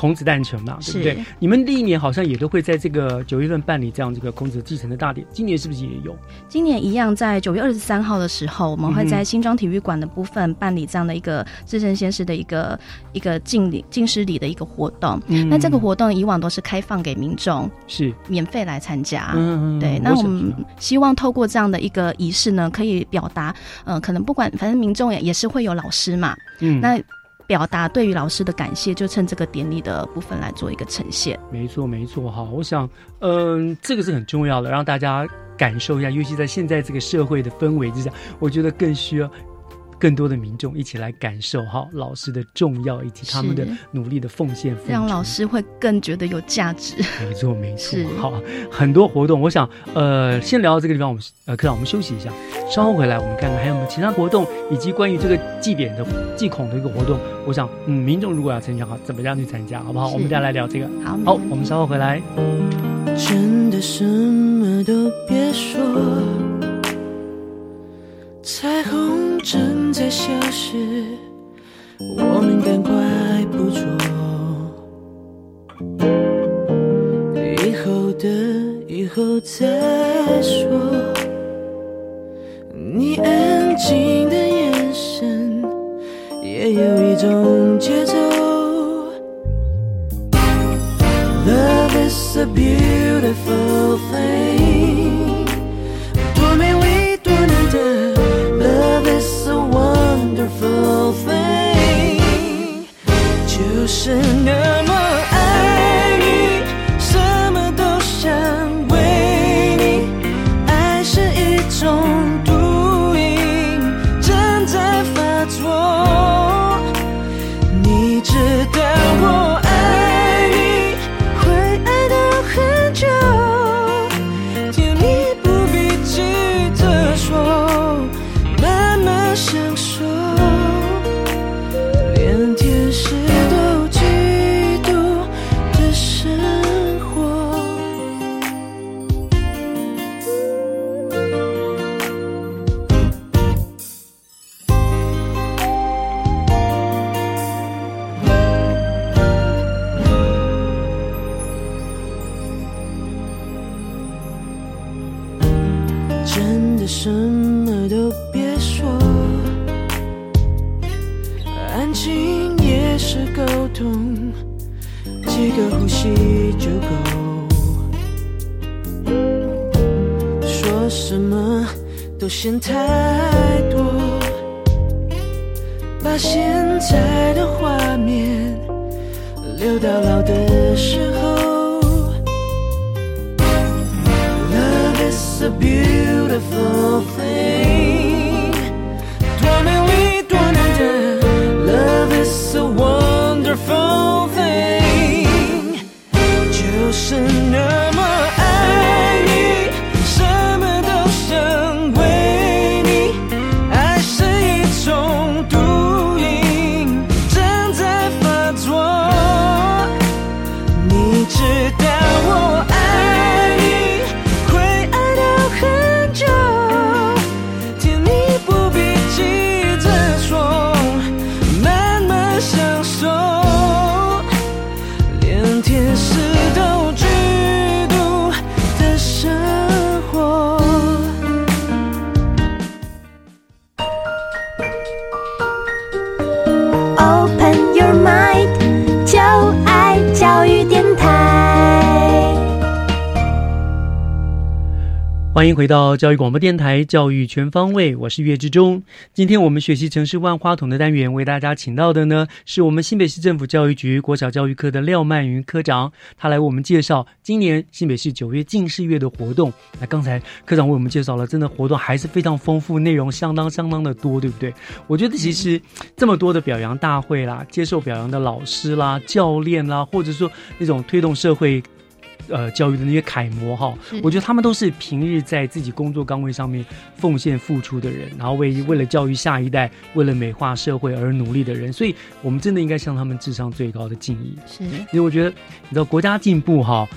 孔子诞辰嘛，对不对？你们历年好像也都会在这个九月份办理这样这个孔子继承的大典，今年是不是也有？今年一样，在九月二十三号的时候，我们会在新庄体育馆的部分办理这样的一个至圣先师的一个一个敬礼敬师礼的一个活动。那这个活动以往都是开放给民众，是免费来参加。嗯对，那我们希望透过这样的一个仪式呢，可以表达，呃，可能不管反正民众也也是会有老师嘛，嗯，那。表达对于老师的感谢，就趁这个典礼的部分来做一个呈现。没错，没错，哈，我想，嗯，这个是很重要的，让大家感受一下，尤其在现在这个社会的氛围之下，我觉得更需要。更多的民众一起来感受哈老师的重要以及他们的努力的奉献，让老师会更觉得有价值。没错，没错。好，很多活动，我想呃，先聊到这个地方，我们呃，科长，我们休息一下，稍后回来我们看看还有没有其他活动，以及关于这个祭典的祭孔的一个活动。我想，嗯，民众如果要参加，好，怎么样去参加，好不好？我们再来聊这个。好，好，我们稍后回来。真的什么都别说。彩虹正在消失我们赶快捕捉以后的以后再说你安静的眼神也有一种节奏 love is a beautiful thing. 多美丽多难得。Wonderful thing，就是那么回到教育广播电台《教育全方位》，我是岳志忠。今天我们学习城市万花筒的单元，为大家请到的呢是我们新北市政府教育局国小教育科的廖曼云科长，他来为我们介绍今年新北市九月近视月的活动。那刚才科长为我们介绍了，真的活动还是非常丰富，内容相当相当的多，对不对？我觉得其实这么多的表扬大会啦，接受表扬的老师啦、教练啦，或者说那种推动社会。呃，教育的那些楷模哈，我觉得他们都是平日在自己工作岗位上面奉献付出的人，然后为为了教育下一代，为了美化社会而努力的人，所以我们真的应该向他们致上最高的敬意。是，因为我觉得，你知道国家进步哈，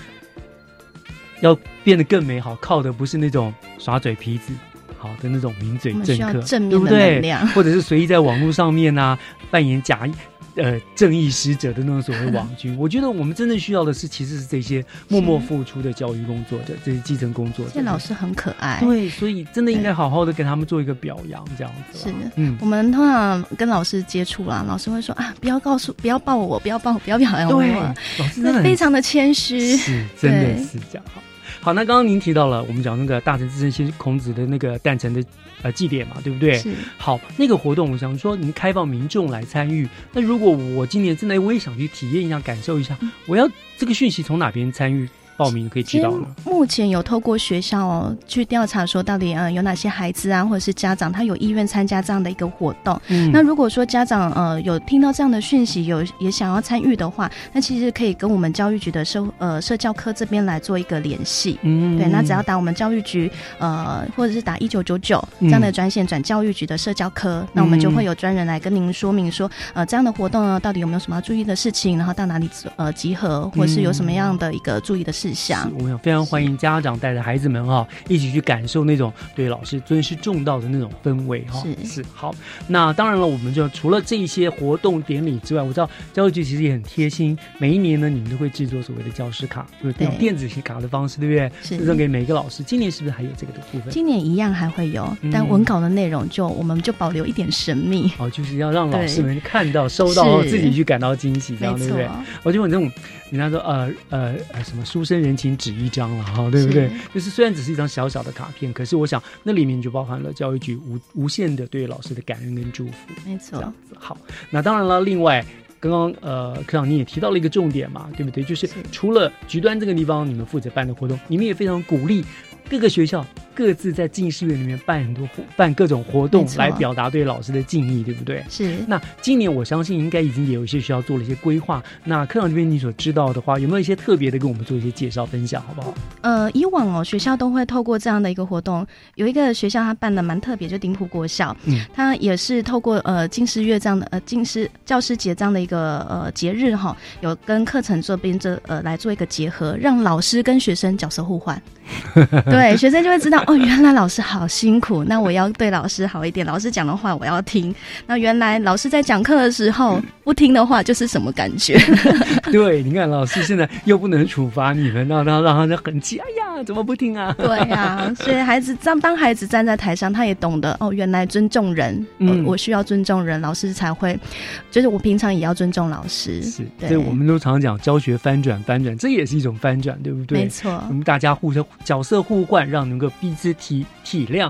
要变得更美好，靠的不是那种耍嘴皮子。好的那种名嘴政客，正面对不的能对量？或者是随意在网络上面啊扮演假呃正义使者的那种所谓网军。我觉得我们真正需要的是，其实是这些默默付出的教育工作者，这些基层工作者。这老师很可爱，对，所以真的应该好好的给他们做一个表扬，这样子。是的，嗯，我们通常跟老师接触啦，老师会说啊，不要告诉，不要抱我，不要抱，不要表扬我，对老师真的非常的谦虚，是，真的是这样。好，那刚刚您提到了我们讲那个大成自身先孔子的那个诞辰的呃祭典嘛，对不对？是。好，那个活动我想说，您开放民众来参与。那如果我今年真的我也想去体验一下、感受一下，我要这个讯息从哪边参与报名可以知道呢？目前有透过学校哦去调查，说到底呃有哪些孩子啊，或者是家长他有意愿参加这样的一个活动。嗯那如果说家长呃有听到这样的讯息，有也想要参与的话，那其实可以跟我们教育局的社呃社教科这边来做一个联系。嗯对，那只要打我们教育局呃或者是打一九九九这样的专线转教育局的社教科，那我们就会有专人来跟您说明说呃这样的活动呢到底有没有什么要注意的事情，然后到哪里呃集合，或者是有什么样的一个注意的事项。我想非常欢迎家长带着孩子们哈、一起去感受那种对老师尊师重道的那种氛围哈、是是好。那当然了，我们就除了这一些活动典礼之外，我知道教育局其实也很贴心，每一年呢你们都会制作所谓的教师卡，就是用电子卡的方式，对不对？是赠送给每一个老师。今年是不是还有这个的部分？今年一样还会有，嗯但文稿的内容就我们就保留一点神秘。哦，就是要让老师们看到、收到后自己去感到惊喜，这样对不对？我觉得我这种人家说呃呃呃什么书生人情纸一张了哈，对不对？就是虽然只是一张小小的卡片，可是我想那里面就包含了教育局无无限的对老师的感恩跟祝福。没错，这样子好。那当然了，另外。刚刚呃，科长你也提到了一个重点嘛，对不对？就是除了局端这个地方你们负责办的活动，你们也非常鼓励各个学校各自在进士院里面办很多活办各种活动来表达对老师的敬意，对不对？是。那今年我相信应该已经也有一些学校做了一些规划。那科长这边你所知道的话，有没有一些特别的跟我们做一些介绍分享，好不好？呃，以往哦，学校都会透过这样的一个活动，有一个学校他办的蛮特别，就顶埔国校，嗯，他也是透过呃进士月这样的呃进士教师节这样的一个呃节日哈，有跟课程这边这呃来做一个结合，让老师跟学生角色互换，对，学生就会知道哦，原来老师好辛苦，那我要对老师好一点，老师讲的话我要听。那原来老师在讲课的时候不听的话，就是什么感觉？对，你看老师现在又不能处罚你们，让让让他就很气，哎呀，怎么不听啊？对呀，所以孩子当当孩子站在台上，他也懂得哦，原来尊重人，嗯，我需要尊重人，老师才会，就是我平常也要尊重老师。是，所以我们都常讲教学翻转，翻转，这也是一种翻转，对不对？没错，我们大家互相角色互换，让能够彼此体体谅，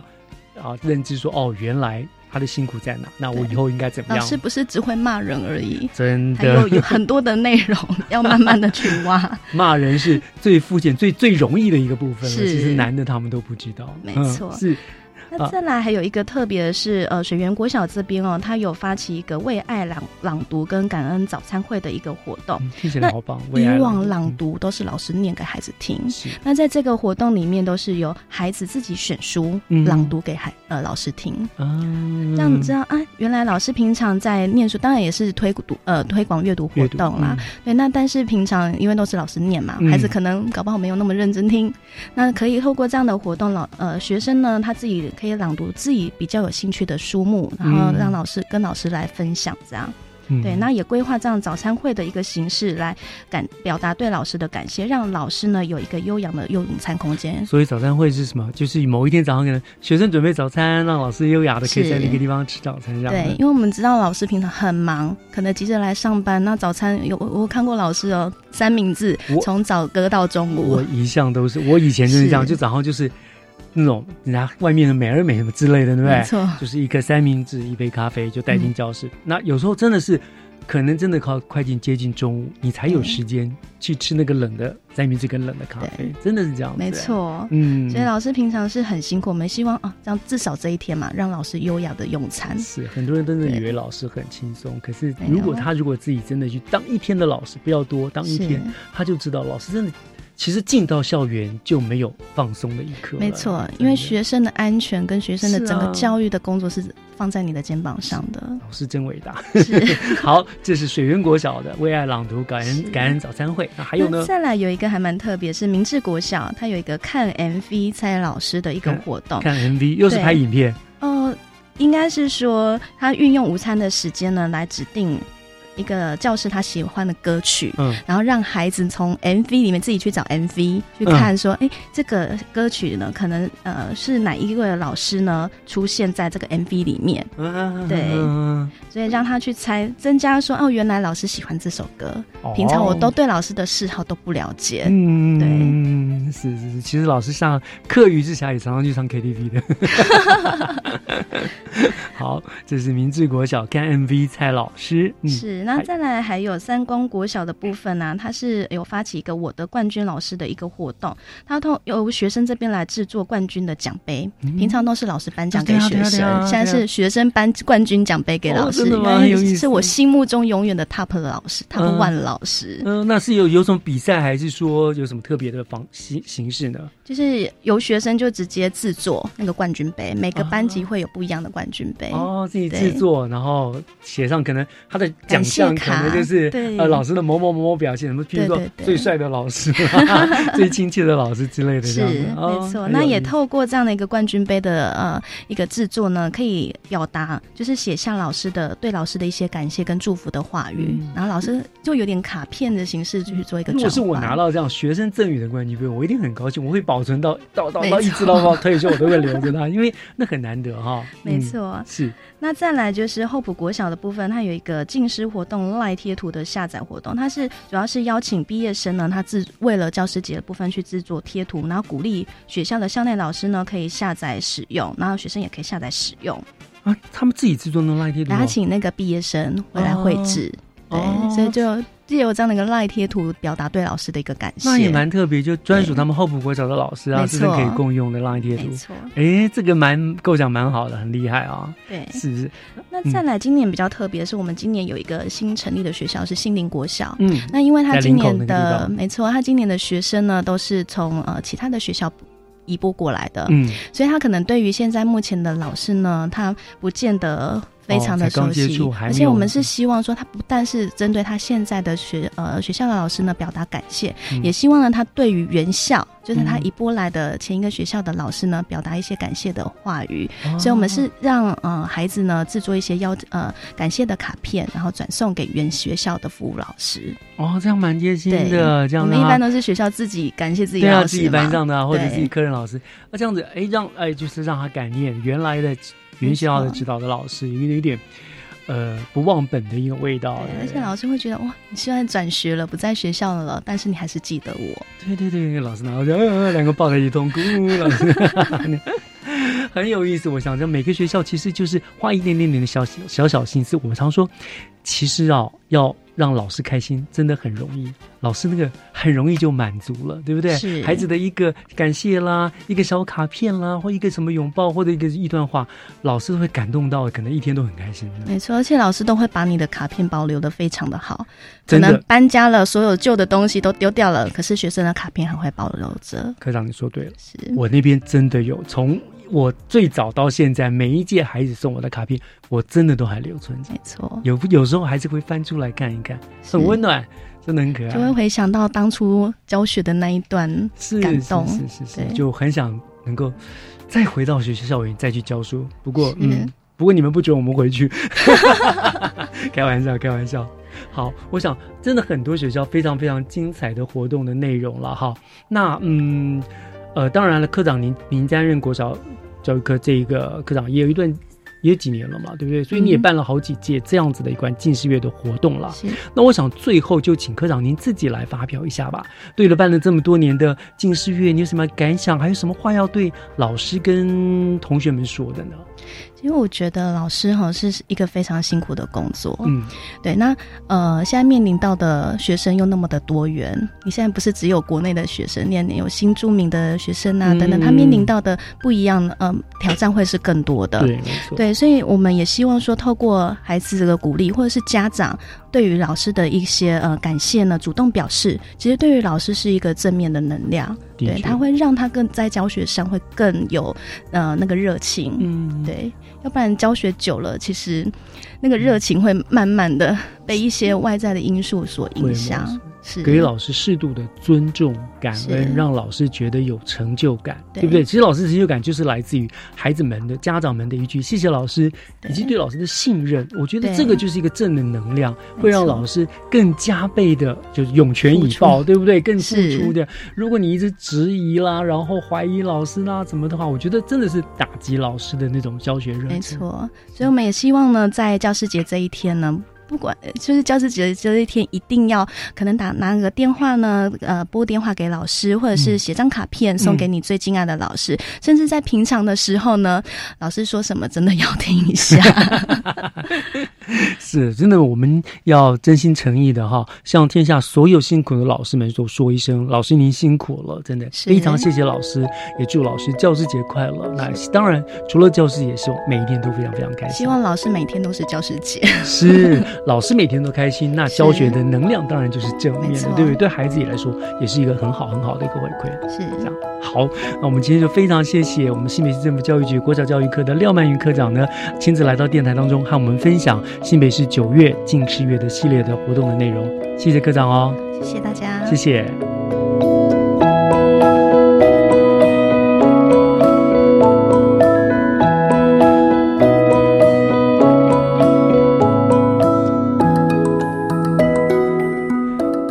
啊，认知说哦，原来。他的辛苦在哪？那我以后应该怎么样？老师不是只会骂人而已，真的，还有有很多的内容要慢慢的去挖。骂人是最肤浅、最最容易的一个部分了，其实男的他们都不知道。没错，是。那再来还有一个特别的是，呃，水源国小这边哦，他有发起一个为爱朗朗读跟感恩早餐会的一个活动。那以往朗读都是老师念给孩子听，那在这个活动里面都是由孩子自己选书朗读给孩呃老师听。嗯这样子啊，原来老师平常在念书，当然也是推读呃推广阅读活动啦。对，那但是平常因为都是老师念嘛，孩子可能搞不好没有那么认真听。那可以透过这样的活动，老呃学生呢他自己。可以朗读自己比较有兴趣的书目，然后让老师跟老师来分享，这样对。那也规划这样早餐会的一个形式来感表达对老师的感谢，让老师呢有一个悠扬的用餐空间。所以早餐会是什么？就是某一天早上，可能学生准备早餐，让老师优雅的可以在那个地方吃早餐。这样对，因为我们知道老师平常很忙，可能急着来上班。那早餐有我看过老师哦，三明治从早歌到中午。我一向都是，我以前就是这样，就早上就是。那种人家外面的美而美什么之类的，对不对？没错，就是一个三明治，一杯咖啡就带进教室。那有时候真的是，可能真的靠快进接近中午，你才有时间去吃那个冷的三明治跟冷的咖啡，真的是这样。没错，嗯，所以老师平常是很辛苦，我们希望啊，这样至少这一天嘛，让老师优雅的用餐。是很多人真的以为老师很轻松，可是如果他如果自己真的去当一天的老师，不要多当一天，他就知道老师真的。其实进到校园就没有放松的一刻。没错，因为学生的安全跟学生的整个教育的工作是放在你的肩膀上的。老师真伟大。好，这是水源国小的为爱朗读感恩感恩早餐会。那还有呢？再来有一个还蛮特别，是明治国小，它有一个看 MV 猜老师的一个活动。看 MV 又是拍影片？哦，应该是说他运用午餐的时间呢来指定。一个教师他喜欢的歌曲，嗯，然后让孩子从 MV 里面自己去找 MV 去看，说，哎，这个歌曲呢，可能呃是哪一位老师呢出现在这个 MV 里面？对，所以让他去猜，增加说，哦，原来老师喜欢这首歌，平常我都对老师的嗜好都不了解，嗯，对，是是是，其实老师上课余之下也常常去唱 KTV 的。好，这是明治国小看 MV 蔡老师，是。那再来还有三光国小的部分呢，它是有发起一个我的冠军老师的一个活动，它通由学生这边来制作冠军的奖杯，平常都是老师颁奖给学生，现在是学生颁冠军奖杯给老师，是我心目中永远的 top 的老师，top one 老师。嗯，那是有有什么比赛，还是说有什么特别的方形形式呢？就是由学生就直接制作那个冠军杯，每个班级会有不一样的冠军杯哦，自己制作，然后写上可能他的奖。像可能就是呃老师的某某某某表现，什么譬如说最帅的老师、最亲切的老师之类的，是没错。那也透过这样的一个冠军杯的呃一个制作呢，可以表达就是写下老师的对老师的一些感谢跟祝福的话语，然后老师就有点卡片的形式去做一个。如果是我拿到这样学生赠予的冠军杯，我一定很高兴，我会保存到到到到一直到到退休，我都会留着它，因为那很难得哈。没错，是。那再来就是厚朴国小的部分，它有一个近师活动赖贴图的下载活动，它是主要是邀请毕业生呢，他自为了教师节的部分去制作贴图，然后鼓励学校的校内老师呢可以下载使用，然后学生也可以下载使用。啊，他们自己制作的赖贴图，然后请那个毕业生回来绘制，对，所以就借由这样的一个赖贴图，表达对老师的一个感谢。那也蛮特别，就专属他们厚朴国小的老师啊，是可以共用的赖贴图。没错，哎，这个蛮构想蛮好的，很厉害啊。对，是不是？那再来，今年比较特别的是，我们今年有一个新成立的学校是新林国小。嗯，那因为他今年的没错，他今年的学生呢都是从呃其他的学校。移拨过来的，嗯，所以他可能对于现在目前的老师呢，他不见得。非常的熟悉，而且我们是希望说，他不但是针对他现在的学呃学校的老师呢表达感谢，也希望呢他对于原校，就是他一波来的前一个学校的老师呢表达一些感谢的话语。所以，我们是让呃孩子呢制作一些邀呃感谢的卡片，然后转送给原学校的服务老师。哦，这样蛮贴心的。这样，我们一般都是学校自己感谢自己对啊，自己班上的或者自己科任老师。那这样子，哎，让哎就是让他感念原来的。原校的指导的老师，有有点呃不忘本的一个味道，而且老师会觉得哇，你虽然转学了，不在学校了，但是你还是记得我。对对对，老师然后就两个抱在一起痛哭，老师 很有意思。我想，着每个学校其实就是花一点点点的小小小心思。我们常说，其实啊要。让老师开心真的很容易，老师那个很容易就满足了，对不对？是孩子的一个感谢啦，一个小卡片啦，或一个什么拥抱，或者一个一段话，老师都会感动到，可能一天都很开心。没错，而且老师都会把你的卡片保留的非常的好，可能搬家了，所有旧的东西都丢掉了，可是学生的卡片还会保留着。科长，你说对了，是我那边真的有从。我最早到现在，每一届孩子送我的卡片，我真的都还留存着。没错，有有时候还是会翻出来看一看，很温暖，真的很可爱。就会回想到当初教学的那一段感动，是是是，就很想能够再回到学校校园再去教书。不过，嗯，不过你们不准我们回去，开玩笑，开玩笑。好，我想真的很多学校非常非常精彩的活动的内容了哈。那嗯呃，当然了，科长您您担任国小。教育科这一个科长也有一段，也几年了嘛，对不对？所以你也办了好几届这样子的一关近视月的活动了。那我想最后就请科长您自己来发表一下吧。对了，办了这么多年的近视月，你有什么感想？还有什么话要对老师跟同学们说的呢？因为我觉得老师哈是一个非常辛苦的工作，嗯，对。那呃，现在面临到的学生又那么的多元，你现在不是只有国内的学生，念有新著名的学生啊等等，他面临到的不一样，呃，挑战会是更多的。对，没错。对，所以我们也希望说，透过孩子的鼓励，或者是家长对于老师的一些呃感谢呢，主动表示，其实对于老师是一个正面的能量，对，他会让他更在教学上会更有呃那个热情，嗯，对。要不然教学久了，其实那个热情会慢慢的被一些外在的因素所影响。给老师适度的尊重、感恩，让老师觉得有成就感，对不对？其实老师成就感就是来自于孩子们的、家长们的一句“谢谢老师”，以及对老师的信任。我觉得这个就是一个正的能量，会让老师更加倍的，就是涌泉以报，对不对？更付出的。如果你一直质疑啦，然后怀疑老师啦，怎么的话，我觉得真的是打击老师的那种教学热情。没错，所以我们也希望呢，在教师节这一天呢。不管就是教师节这一天，一定要可能打拿个电话呢，呃，拨电话给老师，或者是写张卡片送给你最敬爱的老师，甚至在平常的时候呢，老师说什么真的要听一下。是真的，我们要真心诚意的哈，向天下所有辛苦的老师们说说一声，老师您辛苦了，真的非常谢谢老师，也祝老师教师节快乐。那当然，除了教师，也是每一天都非常非常开心。希望老师每天都是教师节。是。老师每天都开心，那教学的能量当然就是正面的，对不对？对孩子也来说，也是一个很好很好的一个回馈。是这样。好，那我们今天就非常谢谢我们新北市政府教育局国小教育科的廖曼云科长呢，亲自来到电台当中，和我们分享新北市九月近视月的系列的活动的内容。谢谢科长哦，谢谢大家，谢谢。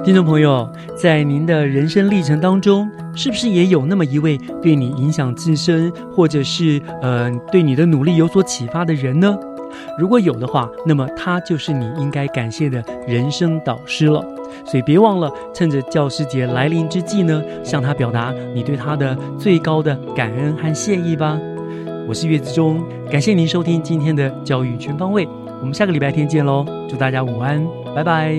听众朋友，在您的人生历程当中，是不是也有那么一位对你影响自身，或者是呃对你的努力有所启发的人呢？如果有的话，那么他就是你应该感谢的人生导师了。所以别忘了，趁着教师节来临之际呢，向他表达你对他的最高的感恩和谢意吧。我是岳子忠，感谢您收听今天的教育全方位，我们下个礼拜天见喽！祝大家午安，拜拜。